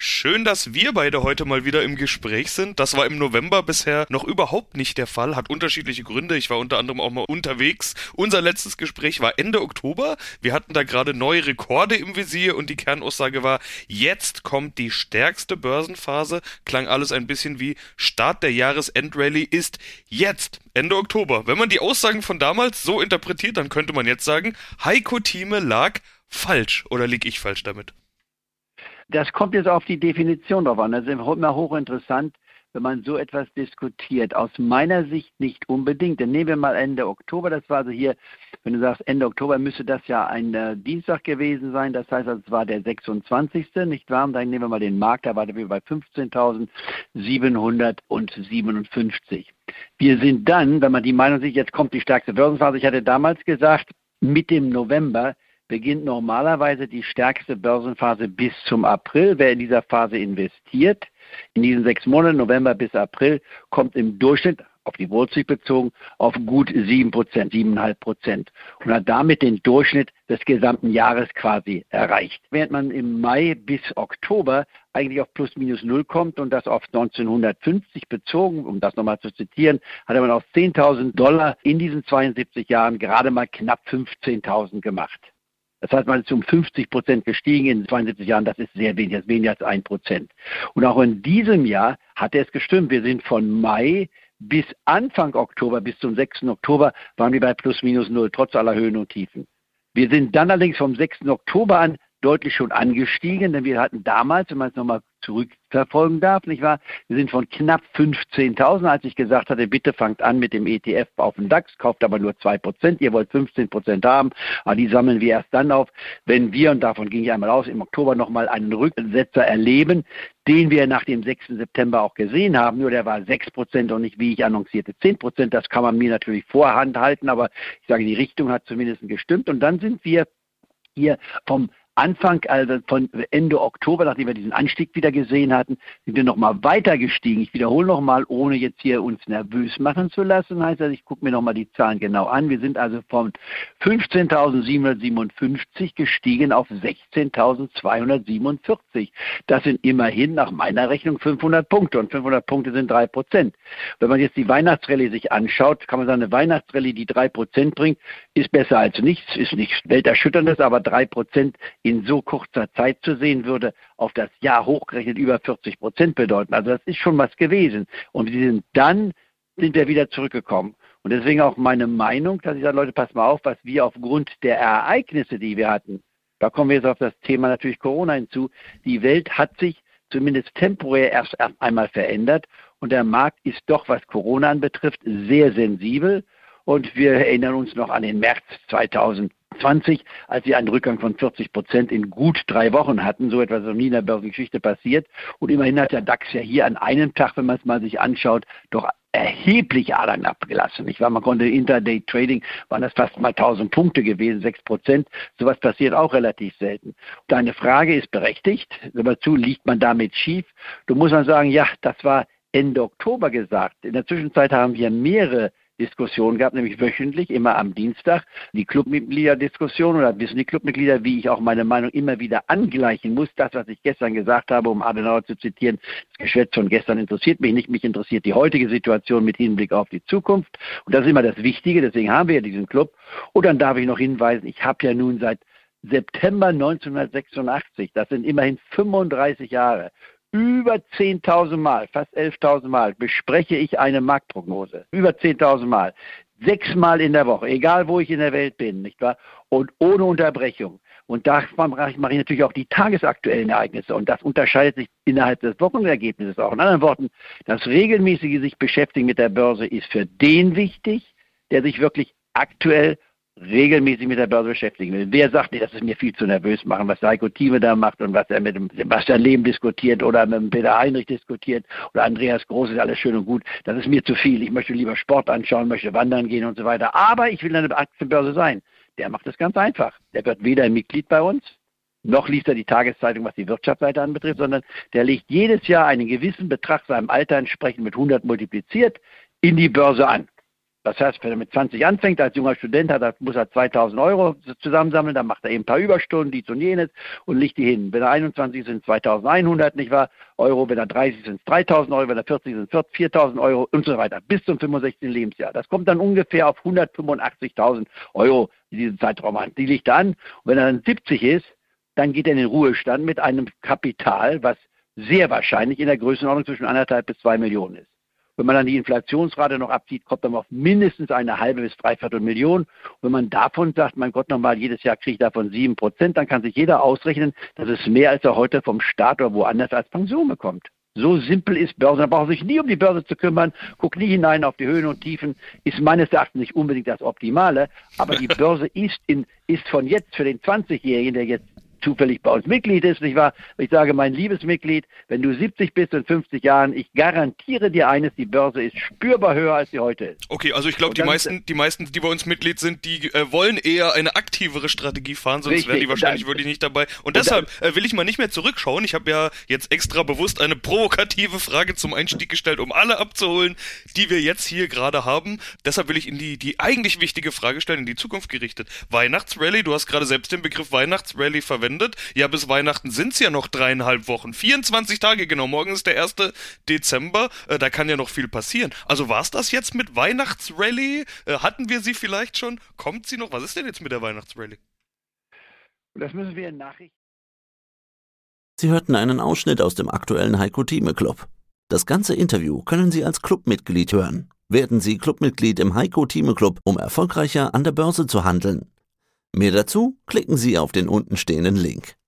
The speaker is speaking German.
Schön, dass wir beide heute mal wieder im Gespräch sind. Das war im November bisher noch überhaupt nicht der Fall, hat unterschiedliche Gründe. Ich war unter anderem auch mal unterwegs. Unser letztes Gespräch war Ende Oktober. Wir hatten da gerade neue Rekorde im Visier und die Kernaussage war, jetzt kommt die stärkste Börsenphase. Klang alles ein bisschen wie Start der Jahresendrallye ist jetzt, Ende Oktober. Wenn man die Aussagen von damals so interpretiert, dann könnte man jetzt sagen, Heiko Thieme lag falsch oder lieg ich falsch damit? Das kommt jetzt auf die Definition drauf an. Das ist immer hochinteressant, wenn man so etwas diskutiert. Aus meiner Sicht nicht unbedingt. Dann nehmen wir mal Ende Oktober. Das war also hier, wenn du sagst Ende Oktober, müsste das ja ein äh, Dienstag gewesen sein. Das heißt, es war der 26. nicht wahr? Und dann nehmen wir mal den Markt. Da war wir bei 15.757. Wir sind dann, wenn man die Meinung sieht, jetzt kommt die stärkste Börsenphase. Ich hatte damals gesagt, mit dem November beginnt normalerweise die stärkste Börsenphase bis zum April. Wer in dieser Phase investiert, in diesen sechs Monaten, November bis April, kommt im Durchschnitt auf die Wall bezogen, auf gut sieben Prozent, siebeneinhalb Prozent und hat damit den Durchschnitt des gesamten Jahres quasi erreicht. Während man im Mai bis Oktober eigentlich auf plus minus null kommt und das auf 1950 bezogen, um das nochmal zu zitieren, hatte man auf 10.000 Dollar in diesen 72 Jahren gerade mal knapp 15.000 gemacht. Das heißt, man ist um 50 Prozent gestiegen in 72 Jahren. Das ist sehr wenig, das ist weniger als ein Prozent. Und auch in diesem Jahr hat es gestimmt. Wir sind von Mai bis Anfang Oktober, bis zum 6. Oktober, waren wir bei plus minus null, trotz aller Höhen und Tiefen. Wir sind dann allerdings vom 6. Oktober an deutlich schon angestiegen, denn wir hatten damals, wenn man es nochmal zurückverfolgen darf, nicht wahr? Wir sind von knapp 15.000, als ich gesagt hatte, bitte fangt an mit dem ETF auf den DAX, kauft aber nur 2%, ihr wollt 15% haben, aber die sammeln wir erst dann auf, wenn wir, und davon ging ich einmal aus, im Oktober nochmal einen Rücksetzer erleben, den wir nach dem 6. September auch gesehen haben, nur der war 6% und nicht, wie ich annoncierte, 10%, das kann man mir natürlich vorhand halten, aber ich sage, die Richtung hat zumindest gestimmt und dann sind wir hier vom Anfang, also von Ende Oktober, nachdem wir diesen Anstieg wieder gesehen hatten, sind wir nochmal weiter gestiegen. Ich wiederhole nochmal, ohne jetzt hier uns nervös machen zu lassen, heißt das, ich gucke mir nochmal die Zahlen genau an. Wir sind also von 15.757 gestiegen auf 16.247. Das sind immerhin nach meiner Rechnung 500 Punkte und 500 Punkte sind drei Prozent. Wenn man jetzt die Weihnachtsrallye sich anschaut, kann man sagen, eine Weihnachtsrallye, die drei Prozent bringt, ist besser als nichts, ist nichts welterschütterndes, aber drei Prozent in so kurzer Zeit zu sehen, würde auf das Jahr hochgerechnet über 40 Prozent bedeuten. Also das ist schon was gewesen. Und wir sind dann sind wir wieder zurückgekommen. Und deswegen auch meine Meinung, dass ich sage, Leute, passt mal auf, was wir aufgrund der Ereignisse, die wir hatten, da kommen wir jetzt auf das Thema natürlich Corona hinzu, die Welt hat sich zumindest temporär erst einmal verändert und der Markt ist doch, was Corona anbetrifft, sehr sensibel. Und wir erinnern uns noch an den März 2000. 20, als wir einen Rückgang von 40 Prozent in gut drei Wochen hatten. So etwas ist noch nie in der Börsengeschichte passiert. Und immerhin hat der DAX ja hier an einem Tag, wenn man es mal sich anschaut, doch erheblich Adern abgelassen. Ich war, man konnte Interday Trading, waren das fast mal 1000 Punkte gewesen, 6 Prozent. Sowas passiert auch relativ selten. Deine Frage ist berechtigt. Aber zu, liegt man damit schief? Du musst man sagen, ja, das war Ende Oktober gesagt. In der Zwischenzeit haben wir mehrere Diskussion gab, nämlich wöchentlich, immer am Dienstag, die Clubmitgliederdiskussion oder wissen die Clubmitglieder, wie ich auch meine Meinung immer wieder angleichen muss. Das, was ich gestern gesagt habe, um Adenauer zu zitieren, das Geschwätz von gestern interessiert mich nicht, mich interessiert die heutige Situation mit Hinblick auf die Zukunft. Und das ist immer das Wichtige, deswegen haben wir ja diesen Club. Und dann darf ich noch hinweisen, ich habe ja nun seit September 1986, das sind immerhin 35 Jahre, über 10.000 Mal, fast 11.000 Mal, bespreche ich eine Marktprognose. Über 10.000 Mal. Sechsmal in der Woche, egal wo ich in der Welt bin, nicht wahr? Und ohne Unterbrechung. Und da mache ich natürlich auch die tagesaktuellen Ereignisse. Und das unterscheidet sich innerhalb des Wochenergebnisses auch. In anderen Worten, das regelmäßige sich beschäftigen mit der Börse ist für den wichtig, der sich wirklich aktuell regelmäßig mit der Börse beschäftigen. Wer sagt, nee, das ist mir viel zu nervös machen, was Heiko Thieme da macht und was er mit dem Sebastian Lehm diskutiert oder mit dem Peter Heinrich diskutiert oder Andreas Groß ist alles schön und gut. Das ist mir zu viel. Ich möchte lieber Sport anschauen, möchte wandern gehen und so weiter. Aber ich will eine Aktienbörse sein. Der macht das ganz einfach. Der wird weder ein Mitglied bei uns, noch liest er die Tageszeitung, was die Wirtschaftsseite anbetrifft, sondern der legt jedes Jahr einen gewissen Betrag seinem Alter entsprechend mit 100 multipliziert in die Börse an. Das heißt, wenn er mit 20 anfängt, als junger Student hat muss er 2000 Euro zusammensammeln, dann macht er eben ein paar Überstunden, dies und jenes und legt die hin. Wenn er 21 sind 2100, nicht wahr, Euro, wenn er 30 sind 3000 Euro, wenn er 40 sind 4000 Euro und so weiter, bis zum 65. Lebensjahr. Das kommt dann ungefähr auf 185.000 Euro in diesem Zeitraum an. Die liegt an. Und wenn er dann 70 ist, dann geht er in den Ruhestand mit einem Kapital, was sehr wahrscheinlich in der Größenordnung zwischen anderthalb bis zwei Millionen ist. Wenn man dann die Inflationsrate noch abzieht, kommt man auf mindestens eine halbe bis dreiviertel Million. Und wenn man davon sagt, mein Gott, nochmal, jedes Jahr kriege ich davon sieben Prozent, dann kann sich jeder ausrechnen, dass es mehr als er heute vom Staat oder woanders als Pension bekommt. So simpel ist Börse. Da braucht man sich nie um die Börse zu kümmern. Guckt nie hinein auf die Höhen und Tiefen. Ist meines Erachtens nicht unbedingt das Optimale. Aber die Börse ist, in, ist von jetzt für den 20-Jährigen, der jetzt zufällig bei uns Mitglied ist, nicht wahr? Ich sage, mein liebes Mitglied, wenn du 70 bist in 50 Jahren, ich garantiere dir eines, die Börse ist spürbar höher, als sie heute ist. Okay, also ich glaube, die meisten, die meisten, die bei uns Mitglied sind, die äh, wollen eher eine aktivere Strategie fahren, sonst wären die wahrscheinlich wirklich nicht dabei. Und, und deshalb äh, will ich mal nicht mehr zurückschauen. Ich habe ja jetzt extra bewusst eine provokative Frage zum Einstieg gestellt, um alle abzuholen, die wir jetzt hier gerade haben. Deshalb will ich in die, die eigentlich wichtige Frage stellen, in die Zukunft gerichtet. Weihnachtsrally, du hast gerade selbst den Begriff Weihnachtsrally verwendet verwendet. Ja, bis Weihnachten sind es ja noch dreieinhalb Wochen. 24 Tage genau. Morgen ist der 1. Dezember. Äh, da kann ja noch viel passieren. Also war es das jetzt mit Weihnachtsrallye? Äh, hatten wir sie vielleicht schon? Kommt sie noch? Was ist denn jetzt mit der Weihnachtsrallye? Das müssen wir in Nachrichten. Sie hörten einen Ausschnitt aus dem aktuellen Heiko Thieme Club. Das ganze Interview können Sie als Clubmitglied hören. Werden Sie Clubmitglied im Heiko Thieme Club, um erfolgreicher an der Börse zu handeln. Mehr dazu klicken Sie auf den untenstehenden Link.